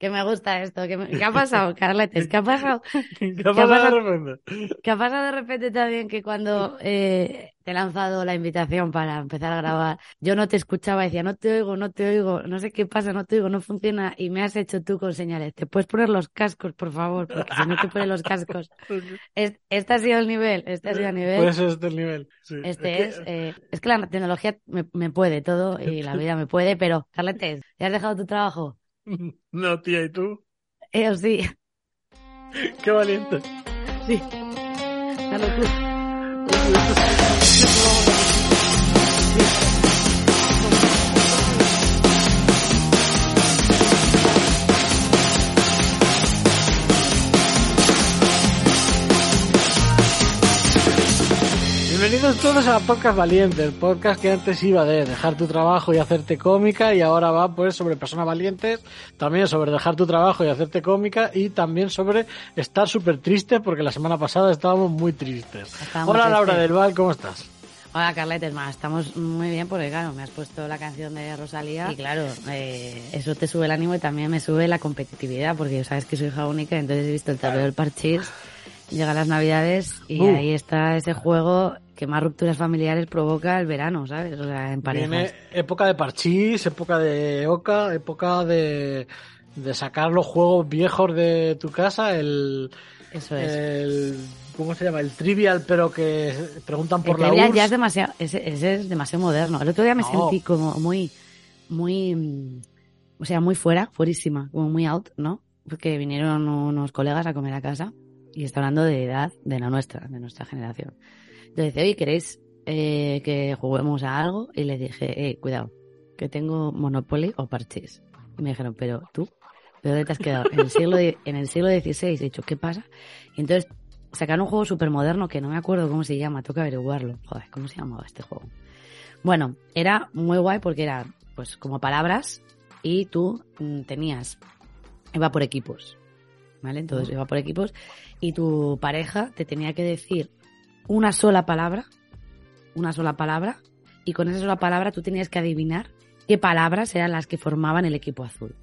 Que me gusta esto. Que me- ¿Qué ha pasado, Carletes? ¿Qué ha pasado? ¿Qué ha pasado de repente? ¿Qué ha pasado de repente también que cuando eh, te he lanzado la invitación para empezar a grabar, yo no te escuchaba, decía, no te oigo, no te oigo, no sé qué pasa, no te oigo, no funciona, y me has hecho tú con señales. ¿Te puedes poner los cascos, por favor? Porque si no te pones los cascos. Es- Este ha sido el nivel, este ha sido el nivel. Pues este es el nivel. sí. Este es, eh, es que la tecnología me, me puede todo y la vida me puede, pero, Carletes, ¿ya has dejado tu trabajo? No, tía, ¿y tú? Eh, sí, Qué valiente. sí. Una locura. Bienvenidos todos a Podcast Valiente, el podcast que antes iba de dejar tu trabajo y hacerte cómica y ahora va pues sobre personas valientes, también sobre dejar tu trabajo y hacerte cómica y también sobre estar súper triste porque la semana pasada estábamos muy tristes. Hola Laura tristes. del Val, ¿cómo estás? Hola Carletes, más estamos muy bien porque claro, me has puesto la canción de Rosalía y claro, eh, eso te sube el ánimo y también me sube la competitividad porque sabes que soy hija única, entonces he visto el tablero del parchís, llegan las navidades y Uh. ahí está ese juego que más rupturas familiares provoca el verano, ¿sabes? O sea, en parejas. Viene época de parchís, época de oca, época de, de sacar los juegos viejos de tu casa, el, Eso es. el ¿cómo se llama? El trivial, pero que preguntan por El la trivial URSS. ya es demasiado, ese, ese es demasiado moderno. El otro día me No. sentí como muy, muy, mm, o sea, muy fuera, fuerísima, como muy out, ¿no? Porque vinieron unos colegas a comer a casa y está hablando de edad de la nuestra, de nuestra generación. Entonces dice, oye, ¿queréis eh, que juguemos a algo? Y les dije, eh, cuidado, que tengo Monopoly o Parchís. Y me dijeron, pero tú, ¿de dónde te has quedado? En el siglo, en el siglo XVI. He dicho, ¿qué pasa? Y entonces sacaron un juego súper moderno que no me acuerdo cómo se llama, toca averiguarlo. Joder, ¿cómo se llamaba este juego? Bueno, era muy guay porque era pues como palabras y tú mm, tenías, iba por equipos, ¿vale? Entonces iba por equipos y tu pareja te tenía que decir una sola palabra, una sola palabra, y con esa sola palabra tú tenías que adivinar qué palabras eran las que formaban el equipo azul.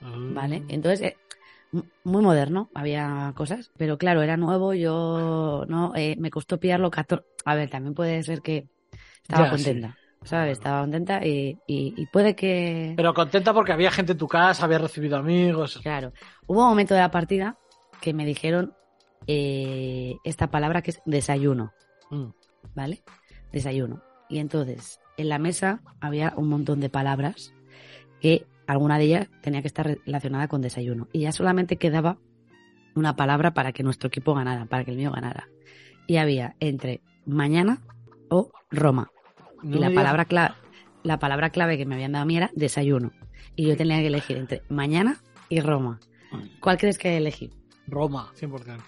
¿vale? Entonces, eh, muy moderno, había cosas, pero claro, era nuevo, yo no, eh, me costó pillarlo 14. A ver, también puede ser que estaba Ya, contenta, ¿sabes? Estaba contenta y, y, y puede que... Pero contenta porque había gente en tu casa, había recibido amigos. Claro, hubo un momento de la partida que me dijeron eh, esta palabra que es desayuno, Mm. ¿vale? Desayuno. Y entonces, en la mesa había un montón de palabras que alguna de ellas tenía que estar relacionada con desayuno. Y ya solamente quedaba una palabra para que nuestro equipo ganara, para que el mío ganara. Y había entre mañana o Roma. No y la palabra, clave, la palabra clave que me habían dado a mí era desayuno. Y yo tenía que elegir entre mañana y Roma. ¿Cuál crees que elegí? Roma, 100%.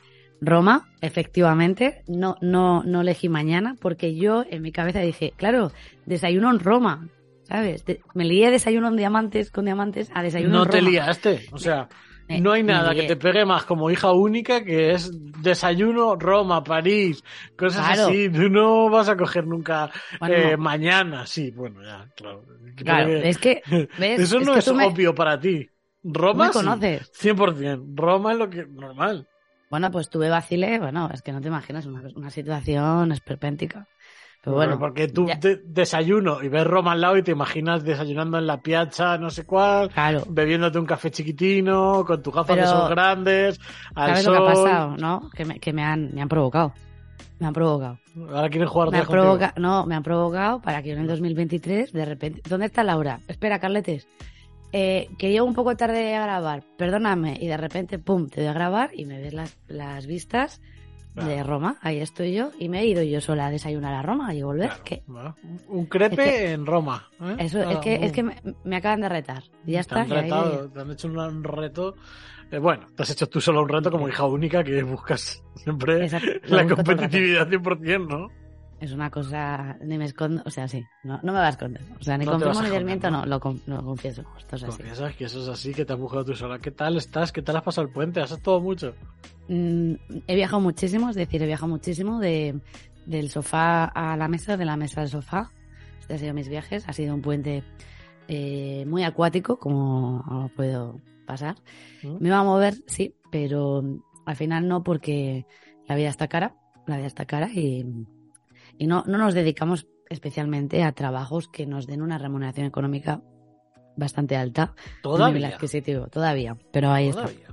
Roma, efectivamente, no, no, no elegí mañana porque yo en mi cabeza dije, claro, desayuno en Roma, ¿sabes? De- me lié desayuno en diamantes con diamantes a desayuno No en te Roma. liaste. O sea, No hay nada que te pegue más como hija única que es desayuno Roma, París, cosas Claro. así. Tú no vas a coger nunca Bueno, eh, no. mañana. Sí, bueno, ya, claro. Claro, es que, ¿ves? Eso no que es me- obvio para ti. Roma me sí, conoces. 100%. Roma es lo que normal. Bueno, pues tuve vacile, bueno, es que no te imaginas, una, una situación esperpéntica. Pero bueno, porque tú te- desayuno y ves Roma al lado y te imaginas desayunando en la piazza, no sé cuál, claro, bebiéndote un café chiquitino, con tus gafas de sol grandes, al ¿sabes sol. lo que ha pasado? ¿No? Que me, que me han, me han provocado. Me han provocado. Ahora quieren jugar Me han provoca- no, me han provocado para que yo en el 2023, de repente. ¿Dónde está Laura? Espera, Carletes. Eh, que llego un poco tarde a grabar, perdóname. Y de repente, pum, te doy a grabar y me ves las, las vistas de Roma, ahí estoy yo, y me he ido yo sola a desayunar a Roma y volver. Claro, que bueno, Un crepe Es que- en Roma. ¿eh? eso, es que, es que me, me acaban de retar. Ya te está. han y ahí- retado, te han hecho un, reto. Eh, bueno, te has hecho tú solo un reto como hija única que buscas siempre Exacto, la competitividad 100%, ¿no? Es una cosa, ni me escondo, o sea, sí, no, no me va a esconder. O sea, ni No vas confirmo ni desmiento, ¿no? lo, lo confieso. Esto es así. Confiesas que eso es así, que te has buscado tú sola. ¿Qué tal estás? ¿Qué tal has pasado el puente? ¿Has estado mucho? Mm, he viajado muchísimo, es decir, he viajado muchísimo de, del sofá a la mesa, de la mesa al sofá. Este ha sido mis viajes. Ha sido un puente eh, muy acuático, como podido pasar. ¿Mm? Me iba a mover, sí, pero al final no, porque la vida está cara. La vida está cara y, y no, no nos dedicamos especialmente a trabajos que nos den una remuneración económica bastante alta. Todavía. adquisitivo, todavía. Pero ahí está. Todavía.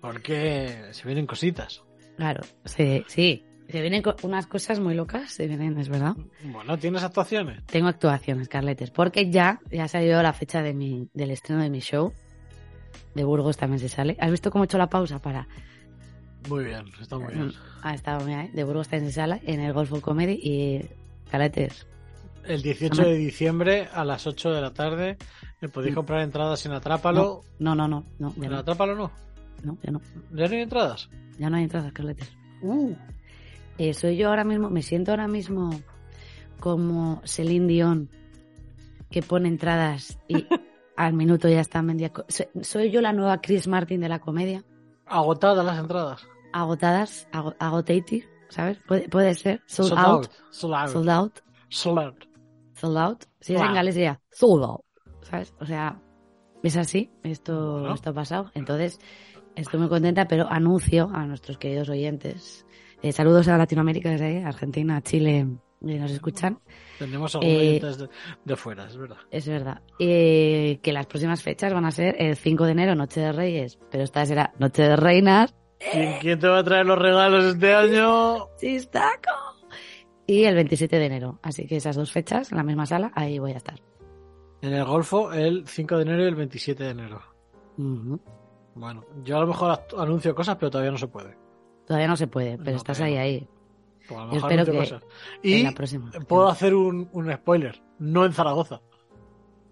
Porque se vienen cositas. Claro, sí, sí. Se vienen unas cosas muy locas, se vienen, es verdad. Bueno, ¿tienes actuaciones? Tengo actuaciones, Carletes, porque ya, ya ha salido la fecha de mi, del estreno de mi show. De Burgos también se sale. ¿Has visto cómo he hecho la pausa para...? Muy bien, está muy bien. Mm, Ha estado, mira, ¿eh? de Burgos también se sale en el Golfo Comedy y Carletes. El 18 de diciembre a las 8 de la tarde me podéis Mm. comprar entradas en Atrápalo. No, no, no, no, ya ¿En no, Atrápalo no? no, ya no. ¿Ya no hay entradas? Ya no hay entradas, Carletes. Eh, soy yo ahora mismo, me siento ahora mismo como Celine Dion, que pone entradas y al minuto ya están vendidas. Soy yo la nueva Chris Martin de la comedia. Agotadas las entradas. Agotadas, ago- agotated, ¿sabes? Puede, puede ser. Sold, Sold out, Sold out. sold out, Sold out. sold out. Si es Wow. en galés sería sold out, ¿sabes? O sea, es así, esto, esto ha pasado. Entonces, estoy muy contenta, pero anuncio a nuestros queridos oyentes. eh, saludos a Latinoamérica desde ahí, Argentina, Chile, que nos escuchan. Tenemos algunos Eh, oyentes de, de fuera, es verdad. Es verdad. Eh, que las próximas fechas van a ser el 5 de enero, Noche de Reyes, pero esta será Noche de Reinas. ¿Quién, quién te va a traer los regalos este año? ¡Chistaco! Y el 27 de enero. Así que esas dos fechas, en la misma sala, ahí voy a estar. En el Golfo, el 5 de enero y el 27 de enero. Bueno, yo a lo mejor anuncio cosas, pero todavía no se puede. Todavía no se puede, pero No, estás ahí, ahí. Pues a lo Yo mejor espero que. En Y la próxima. puedo hacer un, un spoiler. No en Zaragoza.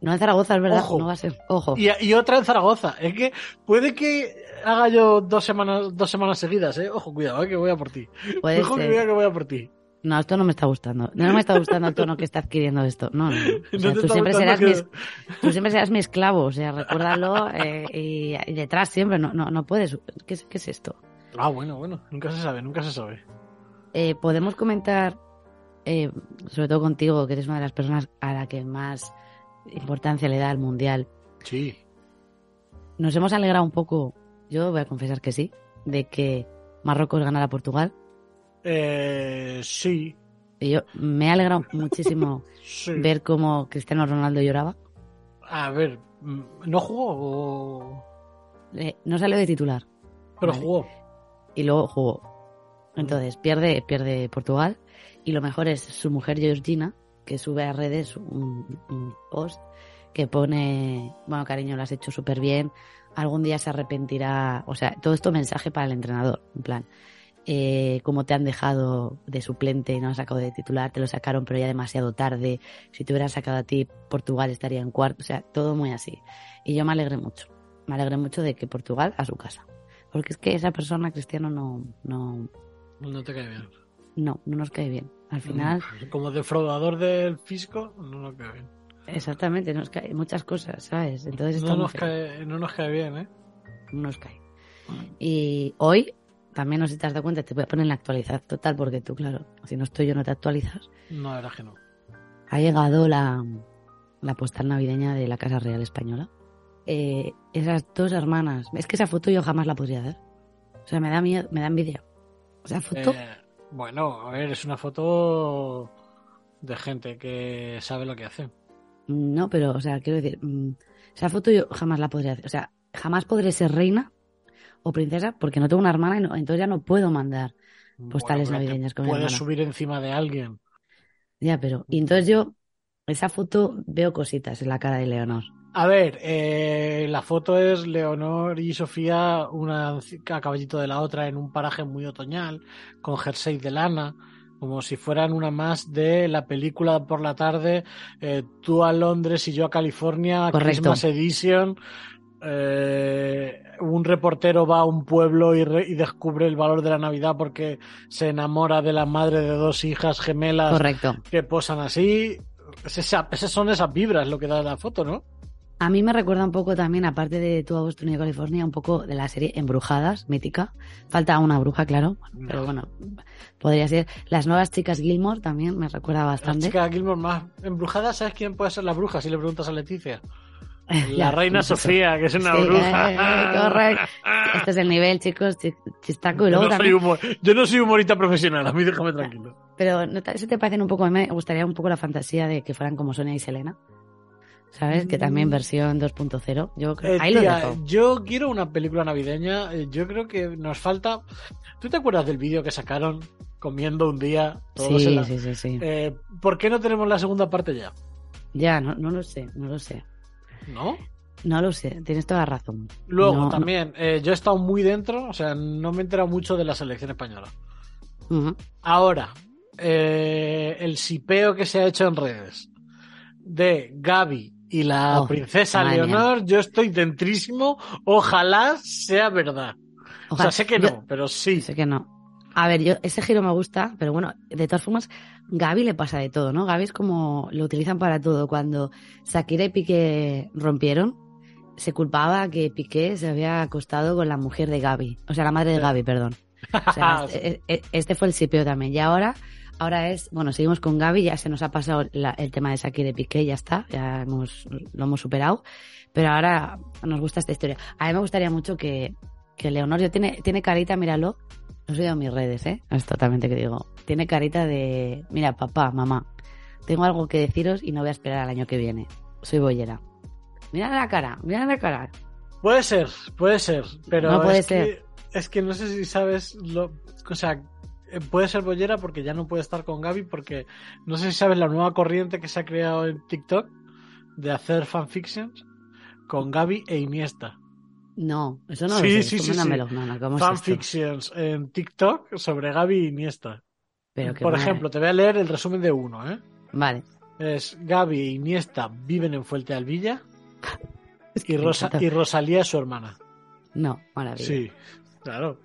No en Zaragoza, es verdad. Ojo. No va a ser. Ojo. Y, y otra en Zaragoza. Es que puede que haga yo dos semanas, dos semanas seguidas, ¿eh? Ojo, cuidado, ¿eh? que voy a por ti. Puede Ojo, que ser. cuidado que voy a por ti. No, esto no me está gustando. No me está gustando el tono que está adquiriendo esto. No, no. O No sea, tú, siempre serás mi, tú siempre serás mi esclavo. O sea, recuérdalo. eh, y, y detrás siempre. No, no, no puedes. ¿Qué, ¿Qué es esto? Ah, bueno, bueno. Nunca se sabe, nunca se sabe. Eh, podemos comentar, eh, sobre todo contigo, que eres una de las personas a la que más importancia le da al mundial. Sí. Nos hemos alegrado un poco, yo voy a confesar que sí, de que Marruecos ganara a Portugal. Eh, sí. Y yo me he alegrado muchísimo Sí. ver cómo Cristiano Ronaldo lloraba. A ver, mm, ¿no jugó o...? Eh, no salió de titular Pero Vale. jugó. y luego jugó. Entonces pierde, pierde Portugal y lo mejor es su mujer Georgina que sube a redes un, post que pone, bueno cariño, lo has hecho súper bien, algún día se arrepentirá, o sea, todo esto mensaje para el entrenador, en plan, eh, como te han dejado de suplente no has sacado de titular, te lo sacaron pero ya demasiado tarde, si te hubieran sacado a ti, Portugal estaría en cuarto, o sea, todo muy así. Y yo me alegré mucho, me alegré mucho de que Portugal a su casa. Porque es que esa persona, Cristiano, no, no, No te cae bien. no, no nos cae bien. Al final, Como defraudador del fisco, no nos cae bien. exactamente, nos cae muchas cosas, ¿sabes? Entonces No nos, cae, no nos cae bien, ¿eh? no nos cae. Y hoy, también no sé si te has dado cuenta, te voy a poner en la actualidad total, porque tú, claro, si no estoy yo no te actualizas. No, era que no. Ha llegado la, la postal navideña de la Casa Real Española. Eh, esas dos hermanas, es que esa foto yo jamás la podría hacer. O sea, me da miedo, me da envidia. Foto, Eh, bueno, a ver, es una foto de gente que sabe lo que hace. no, pero, o sea, quiero decir, mm, esa foto yo jamás la podría hacer. O sea, jamás podré ser reina o princesa porque no tengo una hermana y no- entonces ya no puedo mandar. Postales te navideñas con mi Puedes hermana. subir encima de alguien. Ya, pero. Y entonces yo, esa foto, veo cositas en la cara de Leonor. A ver, eh, la foto es Leonor y Sofía, una a caballito de la otra, en un paraje muy otoñal, con jersey de lana, como si fueran una más de la película por la tarde, eh, tú a Londres y yo a California, Correcto. Christmas Edition. eh, un reportero va a un pueblo y, re- y descubre el valor de la Navidad porque se enamora de la madre de dos hijas gemelas Correcto. que posan así. Es esa- esas son esas vibras lo que da la foto, ¿no? A mí me recuerda un poco también, aparte de Tu Boston y California, un poco de la serie Embrujadas, mítica. Falta una bruja, claro, pero bueno, podría ser. Las nuevas chicas Gilmore también me recuerda bastante. chica Gilmore más embrujada, ¿sabes quién puede ser la bruja? Si le preguntas a Leticia. La reina. Sofía, que es una Sí, bruja. eh, correcto. Este es el nivel, chicos, chi- chistaco. Y Yo no, soy humor- yo no soy humorista profesional, a mí déjame tranquilo. pero ¿no te, ¿eso te parecen un poco? A mí me gustaría un poco la fantasía de que fueran como Sonia y Selena. ¿Sabes? Que también Mm. versión 2.0. Yo creo, Eh, ahí lo dejo. yo quiero una película navideña. eh, Yo creo que nos falta. ¿Tú te acuerdas del vídeo que sacaron comiendo un día? todos en Sí, la- sí, sí, sí. Eh, ¿Por qué no tenemos la segunda parte ya? Ya, no, no lo sé, no lo sé. ¿No? No lo sé, tienes toda la razón. Luego, No, también, eh, yo he estado muy dentro, o sea, no me he enterado mucho de la selección española. Ahora, el sipeo que se ha hecho en redes de Gaby y la Oh, princesa mía. Leonor, yo estoy dentrísimo. Ojalá sea verdad. O Ojalá- sea, sé que yo- no, pero sí. Sé que no. A ver, yo ese giro me gusta, pero bueno, de todas formas, Gaby le pasa de todo, ¿no? Gaby es como lo utilizan para todo. Cuando Shakira y Piqué rompieron, se culpaba que Piqué se había acostado con la mujer de Gaby, o sea, la madre de. Gaby, perdón. O sea, este, e- este fue el sipeo también. Y ahora, ahora es, bueno, seguimos con Gaby, ya se nos ha pasado la- el tema de Shakira y Piqué, ya está, ya hemos, lo hemos superado. Pero ahora nos gusta esta historia. A mí me gustaría mucho que, que Leonor, yo tiene, tiene carita, míralo, no soy de mis redes, ¿eh? Es totalmente que digo. Tiene carita de, mira, papá, mamá, tengo algo que deciros y no voy a esperar al año que viene. Soy bollera. Mira la cara, mira la cara. Puede ser, puede ser, pero No puede es, ser. Que, es que no sé si sabes lo, o sea, puede ser bollera porque ya no puede estar con Gaby porque no sé si sabes la nueva corriente que se ha creado en TikTok de hacer fanfictions con Gaby e Iniesta. No, eso no Sí, lo sé. sí, sí, sí. Fanfictions en TikTok sobre Gaby e Iniesta. Pero Por madre. ejemplo, te voy a leer el resumen de uno, ¿eh? Vale. Es Gaby e Iniesta viven en Fuente Alvilla Es que y, Rosa, y Rosalía es su hermana. No, maravilla. Sí, claro.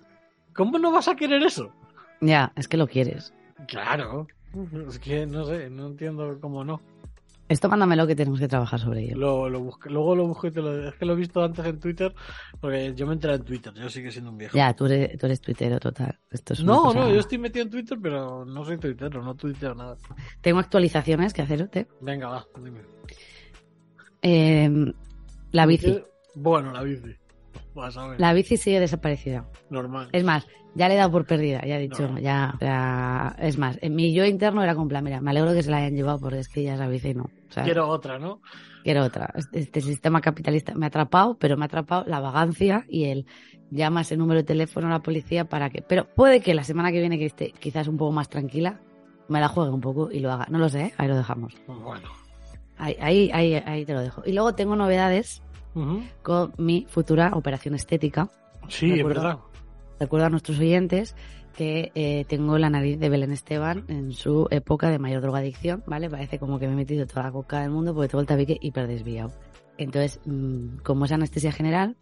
¿Cómo no vas a querer eso? Ya, es que lo quieres. Claro. Es que no sé, no entiendo cómo no. Esto mándamelo que tenemos que trabajar sobre ello. Lo, lo busqué- luego lo busco y te lo Es que lo he visto antes en Twitter, porque yo me enteré en Twitter, yo sigo siendo un viejo. Ya, tú eres, tú eres tuitero total. Esto es No, cosa- no, yo estoy metido en Twitter, pero no soy tuitero, no tuiteo nada. Tengo actualizaciones que hacerte. Venga, va, dime. Eh, la bici. Bueno, la bici. Vas a ver. La bici sigue desaparecida. Normal. Es más, ya le he dado por perdida, ya he dicho, No. ya, ya- es más, en mi yo interno era plan, mira, me alegro que se la hayan llevado porque es que ya esa bici no. O sea, Quiero otra, ¿no? quiero otra. Este, este sistema capitalista me ha atrapado, pero me ha atrapado la vagancia y el llama ese número de teléfono a la policía para que, pero puede que la semana que viene que esté quizás un poco más tranquila, me la juegue un poco y lo haga. No lo sé, ¿eh? ahí lo dejamos. Bueno. Ahí, ahí, ahí, ahí te lo dejo. Y luego tengo novedades Ujú. con mi futura operación estética. Sí, De es verdad. Recuerdo a nuestros oyentes que eh, tengo la nariz de Belén Esteban en su época de mayor drogadicción, ¿vale? Parece como que me he metido toda la coca del mundo porque te vuelta a pique hiper desviado. Entonces, mm, como es anestesia general,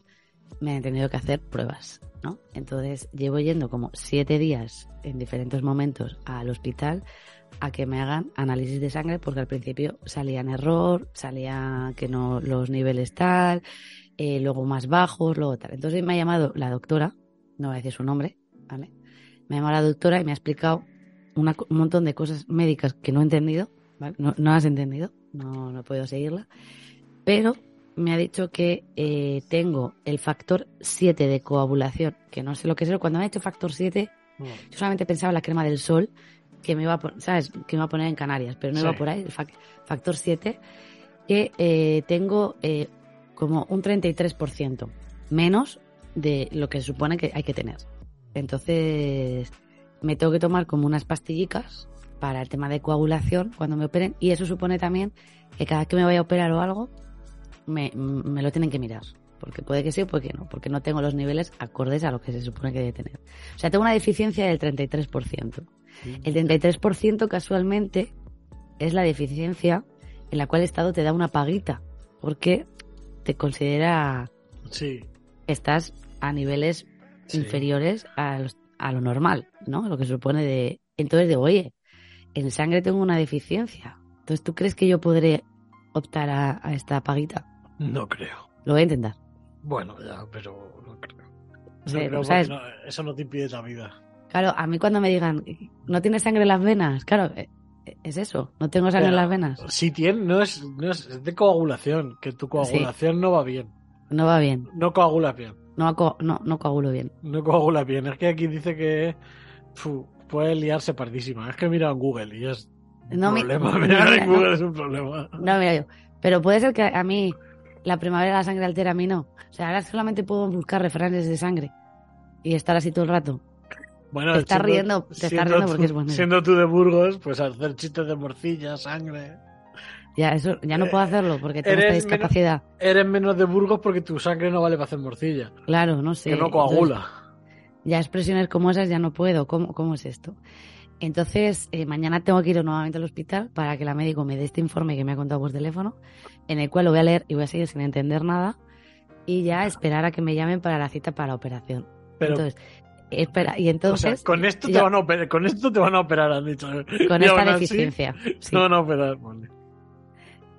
me han tenido que hacer pruebas, ¿no? Entonces, llevo yendo como siete días en diferentes momentos al hospital a que me hagan análisis de sangre porque al principio salía en error, salía que no los niveles tal, eh, luego más bajos, luego tal. Entonces me ha llamado la doctora, no voy a decir su nombre, ¿vale? Me ha llamado la doctora y me ha explicado una un montón de cosas médicas que no he entendido, ¿vale? No, no has entendido, no, no he podido seguirla, pero me ha dicho que eh, tengo el factor 7 de coagulación, que no sé lo que es, cuando me ha dicho factor 7, Mm. yo solamente pensaba en la crema del sol que me iba a poner, ¿sabes? Que me iba a poner en Canarias, pero no Sí. iba por ahí, el fac- factor 7, que eh, tengo eh, como un 33% menos de lo que se supone que hay que tener. Entonces, me tengo que tomar como unas pastillicas para el tema de coagulación cuando me operen y eso supone también que cada vez que me vaya a operar o algo, me, me lo tienen que mirar. Porque puede que sí o puede que no. Porque no tengo los niveles acordes a lo que se supone que debe tener. O sea, tengo una deficiencia del 33%. El 33% casualmente es la deficiencia en la cual el Estado te da una paguita. Porque te considera Sí. que estás a niveles Sí. inferiores a, los- a lo normal, ¿no? Lo que se supone de... Entonces digo, oye, en sangre tengo una deficiencia. Entonces, ¿tú crees que yo podré optar a, a esta paguita? No creo. Lo voy a intentar. Bueno, ya, pero no creo. No Sí, creo ¿sabes? no- eso no te impide la vida. Claro, a mí cuando me digan, ¿no tienes sangre en las venas? Claro, eh, es eso, no tengo sangre en las venas. Si tiene, no es, no es, es de coagulación, que tu coagulación no va bien. No va bien, No coagulas bien. no, co- no, no coagulo bien. No coagulas bien. Es que aquí dice que puede liarse pardísima. Es que mira en Google y es un No, mi- problema. no, Mirar mira, en no. Google es un problema. No, mira yo. Pero puede ser que a mí la primavera la sangre altera, a mí no. O sea, ahora solamente puedo buscar refranes de sangre y estar así todo el rato. Bueno, Te estás riendo- te estás riendo tú- porque es bueno. Siendo tú de Burgos, pues hacer chistes de morcilla, sangre. Ya, eso, ya no puedo hacerlo porque tengo Eh, Eres esta discapacidad. Eres menos de Burgos porque tu sangre no vale para hacer morcilla. Claro, no sé. que no Entonces, coagula. ya expresiones como esas ya no puedo. ¿Cómo, cómo es esto? Entonces, eh, mañana tengo que ir nuevamente al hospital para que la médico me dé este informe que me ha contado por teléfono, en el cual lo voy a leer y voy a seguir sin entender nada, y ya esperar a que me llamen para la cita para la operación. Pero, entonces, espera, y o entonces, sea, con esto, te yo- van a operar, con esto te van a operar, han dicho. con Y esta deficiencia. sí. Te van a operar, vale.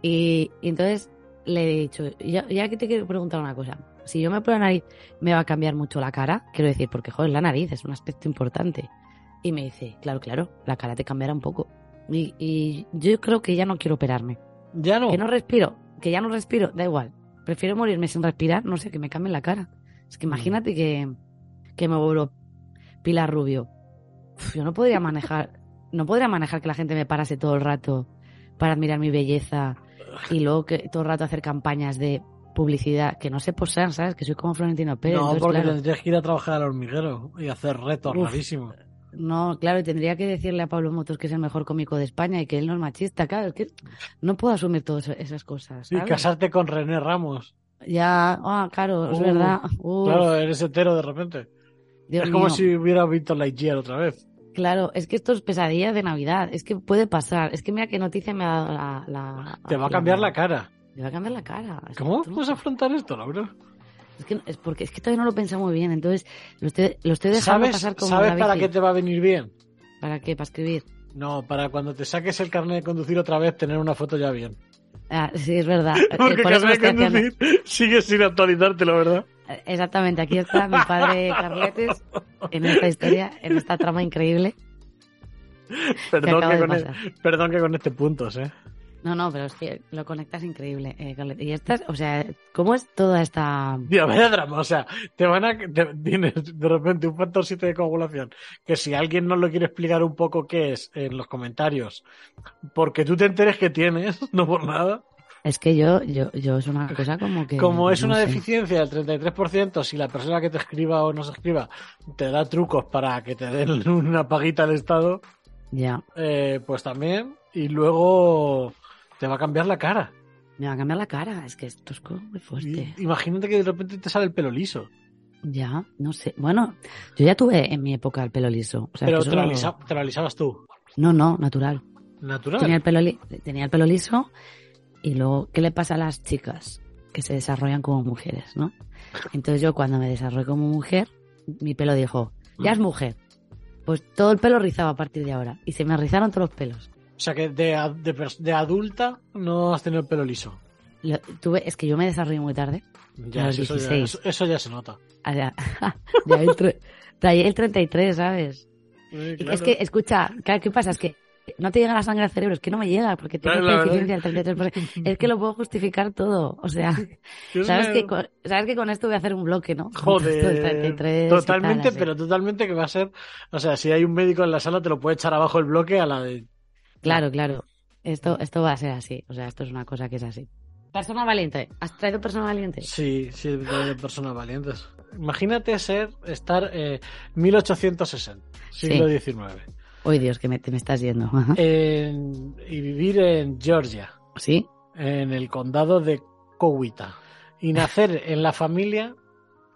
Y, y entonces le he dicho, ya, ya que te quiero preguntar una cosa, si yo me opero la nariz, ¿me va a cambiar mucho la cara? Quiero decir, porque joder, la nariz es un aspecto importante. Y me dice, claro, claro, la cara te cambiará un poco. Y, y yo creo que ya no quiero operarme. Ya no. Que no respiro, que ya no respiro, da igual. Prefiero morirme sin respirar, no sé, que me cambien la cara. Es que imagínate que, que me vuelvo Pilar Rubio. Uf, yo no podría manejar, no podría manejar que la gente me parase todo el rato para admirar mi belleza y luego que todo el rato hacer campañas de publicidad que no sé posar, ¿sabes? Que soy como Florentino Pérez. no, entonces, porque claro, tendrías que ir a trabajar al hormiguero y hacer retos Uf. rarísimos. No, claro, y tendría que decirle a Pablo Motos que es el mejor cómico de España y que él no es machista, claro, es que no puedo asumir todas esas cosas. Y casarte con René Ramos. Ya, ah, claro, es Uh, verdad. Claro, eres hetero de repente. Dios es como mío. si hubiera visto Lightyear otra vez. Claro, es que esto es pesadilla de Navidad, es que puede pasar. Es que mira qué noticia me ha dado la... la- Te va a cambiar la cara. Me va a cambiar la cara. ¿Cómo puedes afrontar esto, Laura? Es que es porque es que todavía no lo muy bien, entonces lo estoy, lo estoy dejando ¿Sabes, pasar como ¿sabes la para qué te va a venir bien? ¿Para qué? ¿Para escribir? No, para cuando te saques el carnet de conducir otra vez, tener una foto ya bien. Ah, sí, es verdad. Eh, Porque Por carnet de haciendo. conducir sigues sin actualizártelo, ¿verdad? Eh, Exactamente, aquí está mi padre Carletes en esta historia, en esta trama increíble que Perdón que, de con e- pasar. perdón que con este puntos, ¿eh? No, no, pero es que lo conectas increíble, eh. Y estas, o sea, ¿cómo es toda esta... Tío, vaya drama, o sea, te van a, te- tienes de repente un factor 7 de coagulación, que si alguien nos lo quiere explicar un poco qué es en los comentarios, porque tú te enteres que tienes, no por nada, Es que yo, yo, yo es una cosa como que... como es no una sé. deficiencia del 33%, si la persona que te escriba o no se escriba te da trucos para que te den una paguita al Estado, Ya, eh, pues también, y luego te va a cambiar la cara. me va a cambiar la cara, es que esto es como muy fuerte. Y- imagínate que de repente te sale el pelo liso, Ya, no sé. Bueno, yo ya tuve en mi época el pelo liso. O sea, pero te lo, lo- alisa- te lo alisabas tú. No, no, natural. Natural. Tenía el, pelo li- tenía el pelo liso y luego, ¿qué le pasa a las chicas? Que se desarrollan como mujeres, ¿no? Entonces yo cuando me desarrollé como mujer, mi pelo dijo, ya es mujer. Pues todo el pelo rizaba a partir de ahora. Y se me rizaron todos los pelos. O sea que de, de, de adulta no has tenido el pelo liso. Lo- tuve, es que yo me desarrollé muy tarde. Ya, A los eso, ya, 16. eso, eso ya se nota. O sea, ya el, el 33, ¿sabes? Sí, Es que, escucha, ¿qué pasa? Es que no te llega la sangre al cerebro, es que no me llega, porque tengo Claro, deficiencia del 33%. Es que lo puedo justificar todo. O sea, sabes que, con, sabes que con esto voy a hacer un bloque, ¿no? Joder, 33 y tal, totalmente, pero totalmente que va a ser, o sea, si hay un médico en la sala te lo puede echar abajo el bloque a la de... Claro, claro. Esto, esto va a ser así. O sea, esto es una cosa que es así. Persona valiente. ¿Has traído persona valiente? Sí, sí, de personas valientes. Imagínate ser, estar eh, 1860, siglo XIX, Uy, Dios, que me, te me estás yendo. En- y vivir en Georgia, ¿Sí? en el condado de cogüita y nacer en la familia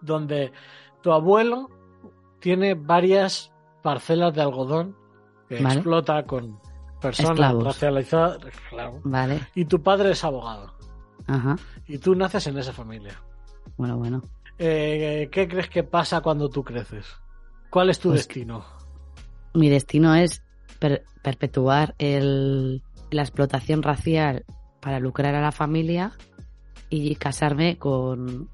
donde tu abuelo tiene varias parcelas de algodón que Vale. explota con personas Esclavos. racializadas claro, Vale. y tu padre es abogado Ajá. y tú naces en esa familia. Bueno, bueno. Eh, ¿Qué crees que pasa cuando tú creces? ¿Cuál es tu Pues- destino? Mi destino es per- perpetuar el, la explotación racial para lucrar a la familia y casarme con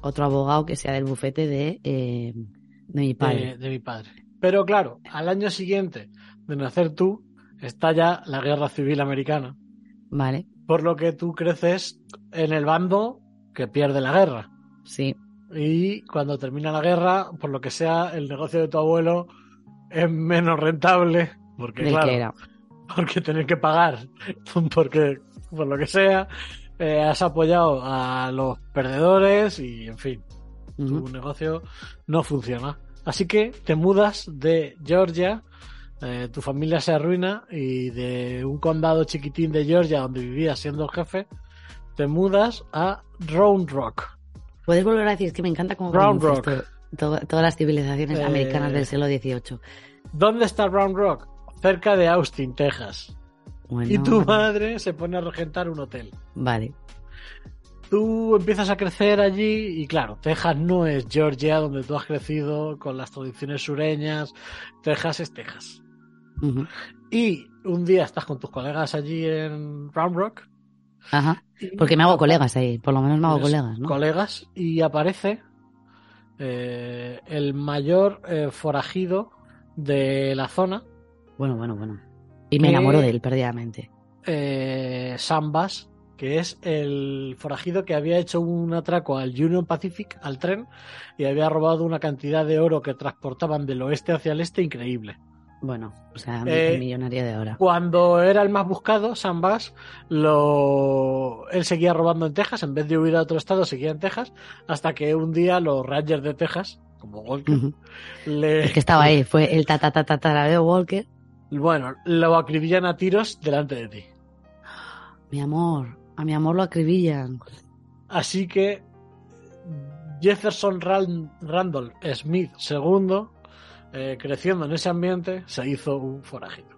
otro abogado que sea del bufete de, eh, de mi padre. de, de mi padre. Pero claro, al año siguiente de nacer tú, está ya la guerra civil americana. Vale, Por lo que tú creces en el bando que pierde la guerra. sí. Y cuando termina la guerra, por lo que sea, el negocio de tu abuelo es menos rentable. Porque, Del claro, que era. porque tener que pagar, porque por lo que sea, eh, has apoyado a los perdedores y, en fin, tu negocio no funciona. Así que te mudas de Georgia, eh, tu familia se arruina y de un condado chiquitín de Georgia donde vivías siendo jefe, te mudas a Round Rock. Puedes volver a decir es que me encanta cómo Round to- todas las civilizaciones Eh, americanas del siglo XVIII. ¿Dónde está Round Rock? Cerca de Austin, Texas. Bueno, Y tu madre se pone a regentar un hotel. Vale, Tú empiezas a crecer allí y claro, Texas no es Georgia donde tú has crecido con las tradiciones sureñas. Texas es Texas. Y un día estás con tus colegas allí en Round Rock. Ajá. Porque me hago colegas ahí, por lo menos me hago tienes colegas, ¿no? Colegas y aparece eh, el mayor eh, forajido de la zona, Bueno, bueno, bueno. Y me enamoro de él perdidamente. eh, Sam Bass, que es el forajido que había hecho un atraco al Union Pacific, al tren, y había robado una cantidad de oro que transportaban del oeste hacia el este increíble. Bueno, o sea, Eh, el millonario de ahora. Cuando era el más buscado, Sam Bass, lo... él seguía robando en Texas, en vez de huir a otro estado, seguía en Texas, hasta que un día los Rangers de Texas, como Walker, le... El que estaba ahí fue el tatatatatara Walker. Bueno, lo acribillan a tiros delante de ti. Mi amor, a mi amor lo acribillan. Así que Jefferson Ran- Randolph Smith II, eh, creciendo en ese ambiente, se hizo un forajido.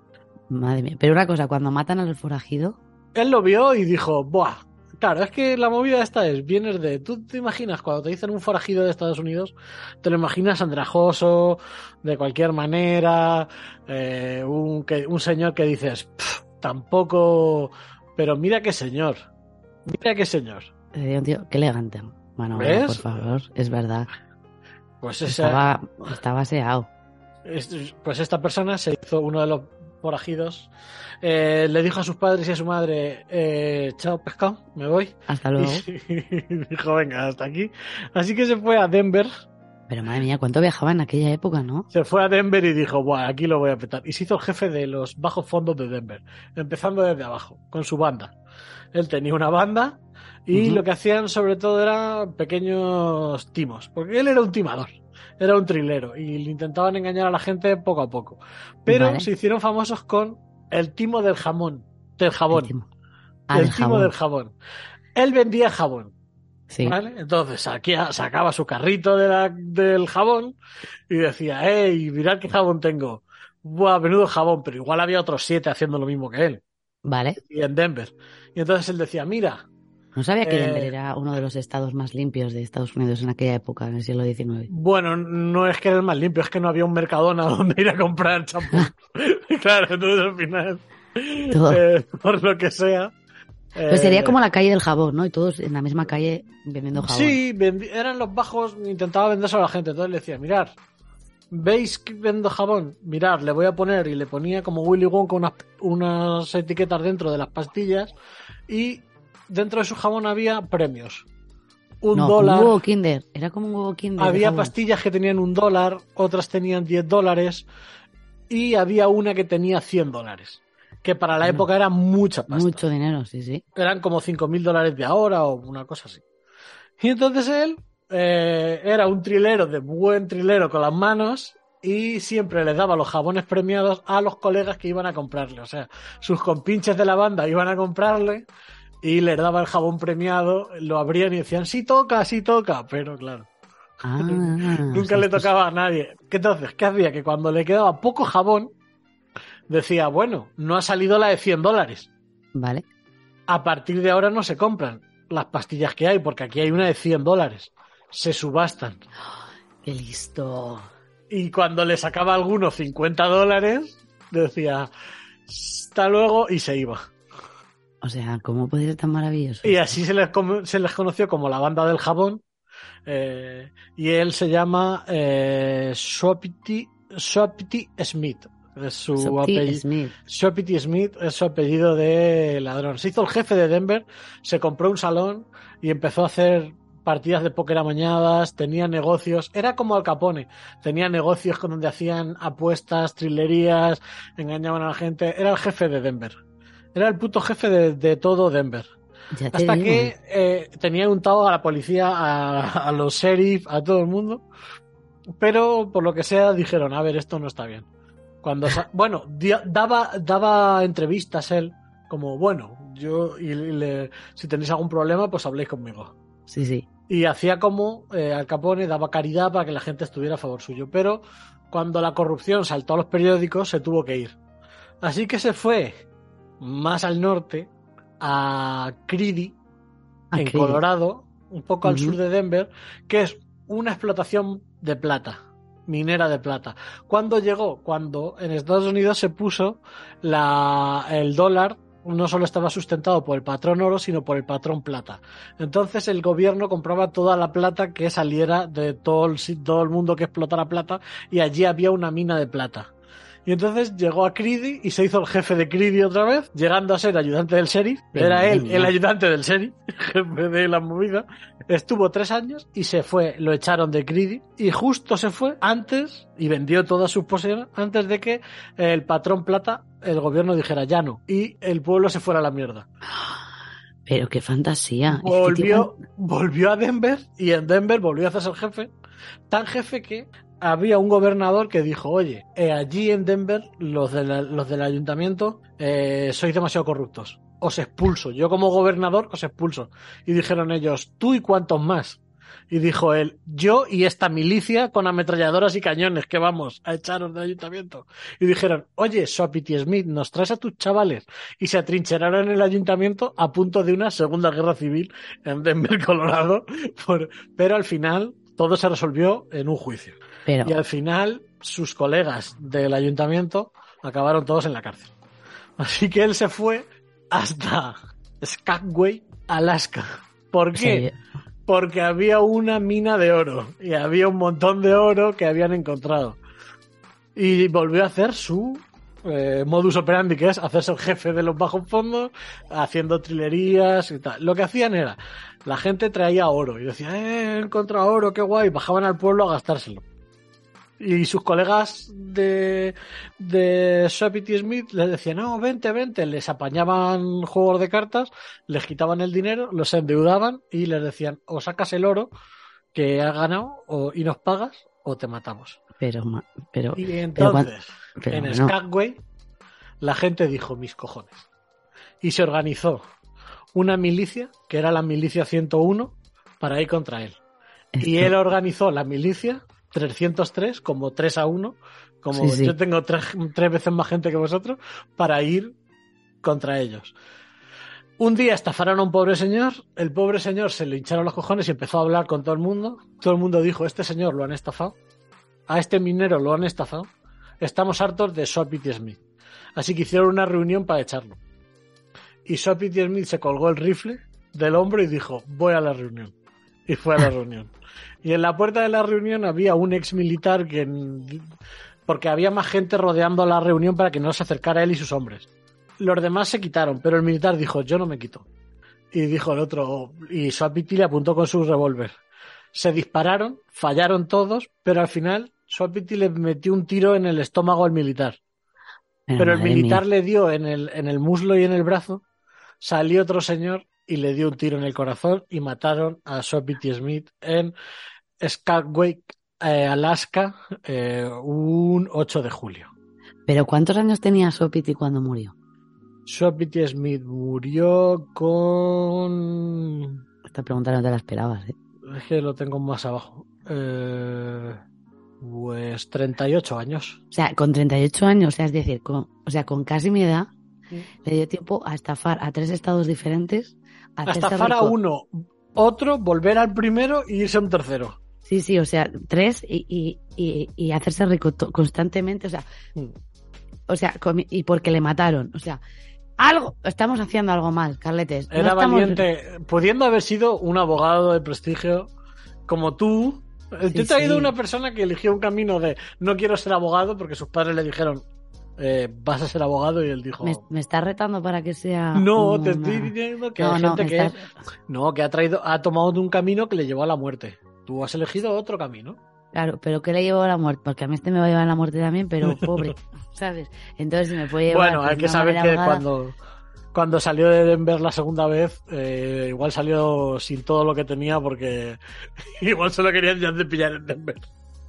Madre mía. Pero una cosa, cuando matan al forajido, Él lo vio y dijo, ¡buah! Claro, es que la movida esta es, vienes de, tú te imaginas cuando te dicen un forajido de Estados Unidos, te lo imaginas andrajoso, de cualquier manera, eh, un, que, un señor que dices, "Pff, tampoco, pero mira qué señor, mira qué señor. eh, un tío, qué elegante. Bueno, bueno, por favor, es verdad. Pues esa, Estaba, estaba aseado. Es- pues esta persona se hizo uno de los forajidos. Eh, le dijo a sus padres y a su madre: eh, Chao, pescado, me voy. Hasta luego. Y dijo: Venga, hasta aquí. Así que se fue a Denver. Pero madre mía, ¿cuánto viajaba en aquella época, no? Se fue a Denver y dijo: Buah, aquí lo voy a petar. Y se hizo el jefe de los bajos fondos de Denver, empezando desde abajo, con su banda. Él tenía una banda y lo que hacían sobre todo eran pequeños timos, porque él era un timador, era un trilero y le intentaban engañar a la gente poco a poco. Pero Vale. se hicieron famosos con el timo del jamón, del jabón, El timo. Ah, el del timo jabón. del jabón. Él vendía jabón, Sí. ¿vale? Entonces saquía- sacaba su carrito de la- del jabón y decía, ¡Ey, mirad qué jabón tengo! Buah, menudo jabón, pero igual había otros siete haciendo lo mismo que él, Vale. y en Denver. Y entonces él decía, mira, No sabía que Eh, Denver era uno de los estados más limpios de Estados Unidos en aquella época, en el siglo XIX. bueno, no es que era el más limpio, es que no había un mercadona donde ir a comprar champú. claro, entonces al final, eh, por lo que sea. Pues sería eh, como la calle del jabón, ¿no? Y todos en la misma calle vendiendo jabón. Sí, eran los bajos, intentaba venderse a la gente. Entonces le decía, mirar, ¿veis que vendo jabón? Mirar, le voy a poner y le ponía como Willy Wonka unas, unas etiquetas dentro de las pastillas y dentro de su jabón había premios. Un no, dólar. un huevo Kinder. Era como un huevo Kinder. de Había pastillas que tenían un dólar, otras tenían 10 dólares y había una que tenía 100 dólares. Que para la Bueno. época era mucha pasta Mucho dinero, sí, sí. eran como 5.000 dólares de ahora o una cosa así. Y entonces él eh, era un trilero de buen trilero con las manos y siempre les daba los jabones premiados a los colegas que iban a comprarle. O sea, sus compinches de la banda iban a comprarle y le daba el jabón premiado, lo abrían y decían, sí toca, sí toca, pero claro. Ah, Nunca le tocaba a nadie. ¿Qué entonces? ¿Qué hacía? Que cuando le quedaba poco jabón, decía, bueno, no ha salido la de 100 dólares. Vale. A partir de ahora no se compran las pastillas que hay, porque aquí hay una de 100 dólares. Se subastan. Qué listo. Y cuando le sacaba alguno 50 dólares, decía, hasta luego, y se iba. O sea, ¿cómo puede ser tan maravilloso? Y así se les, se les conoció como la banda del jabón. eh, y él se llama eh, Shopity Smith. Es su. Smith. Smith es su apellido de ladrón. Se hizo el jefe de Denver, se compró un salón y empezó a hacer partidas de póker amañadas, tenía negocios, era como Al Capone, tenía negocios con donde hacían apuestas, trilerías, engañaban a la gente, era el jefe de Denver. Era el puto jefe de, de todo Denver. Ya Hasta digo. que eh, tenía untado a la policía, a, a los sheriff, a todo el mundo. Pero por lo que sea dijeron, a ver, esto no está bien. Cuando bueno, daba, daba entrevistas él, como bueno, yo y le- si tenéis algún problema, pues habléis conmigo. Sí, sí. Y hacía como eh, Al Capone daba caridad para que la gente estuviera a favor suyo. Pero cuando la corrupción saltó a los periódicos, se tuvo que ir. Así que se fue más al norte, a Creedy, en Creedy. Colorado, un poco al sur de Denver, que es una explotación de plata, minera de plata. ¿Cuándo llegó? Cuando en Estados Unidos se puso la, el dólar, no solo estaba sustentado por el patrón oro, sino por el patrón plata. Entonces el gobierno compraba toda la plata que saliera de todo el, todo el mundo que explotara plata y allí había una mina de plata. Y entonces llegó a Creedy y se hizo el jefe de Creedy otra vez, llegando a ser ayudante del sheriff. Era él el ayudante del sheriff, jefe de la movida. Estuvo tres años y se fue, lo echaron de Creedy y justo se fue antes y vendió todas sus posesiones antes de que el patrón plata, el gobierno dijera ya no y el pueblo se fuera a la mierda. Pero qué fantasía. Volvió, volvió a Denver y en Denver volvió a hacerse el jefe. Tan jefe que había un gobernador que dijo, oye, eh, allí en Denver los, de la- los del ayuntamiento eh, sois demasiado corruptos. Os expulso. Yo como gobernador os expulso. Y dijeron ellos, tú y cuántos más. Y dijo él, yo y esta milicia con ametralladoras y cañones que vamos a echaros del ayuntamiento. Y dijeron, oye, Sopity Smith, nos traes a tus chavales. Y se atrincheraron en el ayuntamiento a punto de una segunda guerra civil en Denver, Colorado. Pero al final todo se resolvió en un juicio. Pero, Y al final sus colegas del ayuntamiento acabaron todos en la cárcel. Así que él se fue hasta Skagway, Alaska. ¿Por qué? Porque había una mina de oro y había un montón de oro que habían encontrado. Y volvió a hacer su eh, modus operandi, que es hacerse el jefe de los bajos fondos, haciendo trilerías y tal. Lo que hacían era, la gente traía oro y decía, eh, he encontrado oro, qué guay, bajaban al pueblo a gastárselo. Y sus colegas de, de Smith les decían, no, vente, vente, les apañaban juegos de cartas, les quitaban el dinero, los endeudaban y les decían, o sacas el oro que has ganado o, y nos pagas o te matamos. pero, pero, Y entonces, pero en. Skagway, la gente dijo, mis cojones. Y se organizó una milicia, que era la milicia 101, para ir contra él. Y él organizó la milicia 303 como 3 a 1, como Sí, sí. yo tengo tres, tres veces más gente que vosotros, para ir contra ellos. Un día estafaron a un pobre señor, el pobre señor se le hincharon los cojones y empezó a hablar con todo el mundo. Todo el mundo dijo, este señor lo han estafado, a este minero lo han estafado, estamos hartos de Sopity Smith. Así que hicieron una reunión para echarlo. Y Sopity Smith se colgó el rifle del hombro y dijo, voy a la reunión. Y fue a la reunión. Y en la puerta de la reunión había un ex militar que. Porque había más gente rodeando la reunión para que no se acercara él y sus hombres. Los demás se quitaron, pero el militar dijo: Yo no me quito. Y dijo el otro. Y Swapiti le apuntó con su revólver. Se dispararon, fallaron todos, pero al final Swapiti le metió un tiro en el estómago al militar. Pero el militar mía. le dio en el, en el muslo y en el brazo. Salió otro señor y le dio un tiro en el corazón y mataron a Sopity Smith en Skagway, eh, Alaska, eh, un 8 de julio. Pero ¿cuántos años tenía Sopiti cuando murió? BT Smith murió con. Esta pregunta no te la esperabas, ¿eh? Es que lo tengo más abajo. Eh, pues 38 años. O sea, con 38 años, o sea, es decir, con, o sea, con casi mi edad, le dio tiempo a estafar a tres estados diferentes. Estafar a uno, otro, volver al primero y irse a un tercero. Sí, sí, o sea, tres y, y, y, y hacerse rico constantemente, o sea, Mm. o sea, y porque le mataron, o sea, algo, estamos haciendo algo mal, Carletes. no Era estamos- valiente, pudiendo haber sido un abogado de prestigio como tú. Eh, Te he Sí, traído sí. una persona que eligió un camino de no quiero ser abogado porque sus padres le dijeron eh, vas a ser abogado y él dijo Me, me está retando para que sea. no, una- te estoy diciendo que No, hay gente que estás- no que ha traído ha tomado un camino que le llevó a la muerte. Tú has elegido otro camino. Claro, pero ¿qué le llevó a la muerte? Porque a mí este me va a llevar a la muerte también, pero pobre, ¿sabes? Entonces, si me puede llevar. Bueno, hay que saber que cuando, cuando salió de Denver la segunda vez, eh, igual salió sin todo lo que tenía porque igual solo querían ya de pillar en Denver.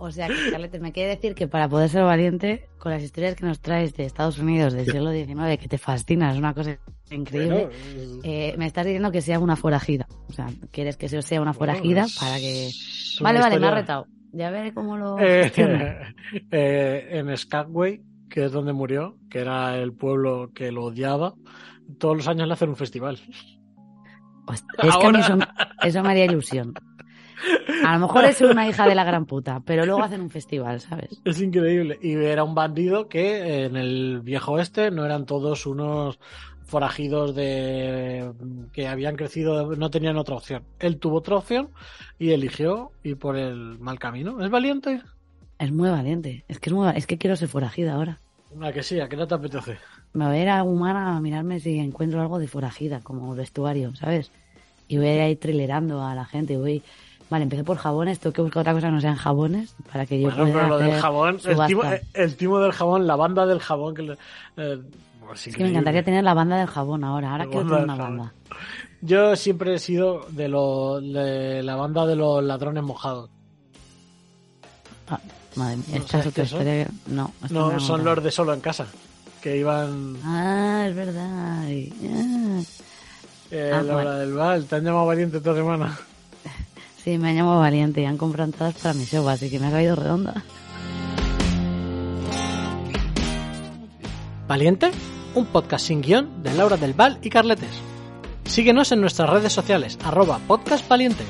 O sea, que, me quiere decir que para poder ser valiente, con las historias que nos traes de Estados Unidos del siglo XIX, que te fascina, es una cosa increíble. Bueno, eh, me estás diciendo que sea una forajida. O sea, quieres que yo sea una forajida para que. Vale, vale, me ha historia- retado. Ya veré cómo lo. Eh, eh, en Skagway, que es donde murió, que era el pueblo que lo odiaba, todos los años le hacen un festival. Pues, es que a mí eso, eso me haría ilusión. A lo mejor es una hija de la gran puta, pero luego hacen un festival, ¿sabes? Es increíble. Y era un bandido que en el viejo oeste no eran todos unos forajidos de que habían crecido, no tenían otra opción. Él tuvo otra opción y eligió ir por el mal camino. ¿Es valiente? Es muy valiente. Es que es muy es que quiero ser forajida ahora. Una que sí, ¿a qué no te apetece? Me voy a ir a Humana a mirarme si encuentro algo de forajida, como vestuario, ¿sabes? Y voy a ir trilerando a la gente. Voy, vale, empecé por jabones, tengo que buscar otra cosa que no sean jabones para que yo Bueno, pueda pero lo del jabón, el timo, el timo del jabón, la banda del jabón que eh, pues Es que me encantaría tener la banda del jabón ahora. Ahora quiero tener una jabón. banda. Yo siempre he sido de, lo, de la banda de los ladrones mojados. Ah, madre mía, ¿No esta es otra historia. que- No, No, son los de solo en casa, que iban Ah, es verdad. y- ah. Eh, Ah, la bueno. hora del bal. Te han llamado valiente esta semana. Sí, me han llamado valiente y han comprado entradas para mi show, así que me ha caído redonda. ¿Valiente? Un podcast sin guion de Laura del Val y Carletes. Síguenos en nuestras redes sociales, arroba podcastvaliente.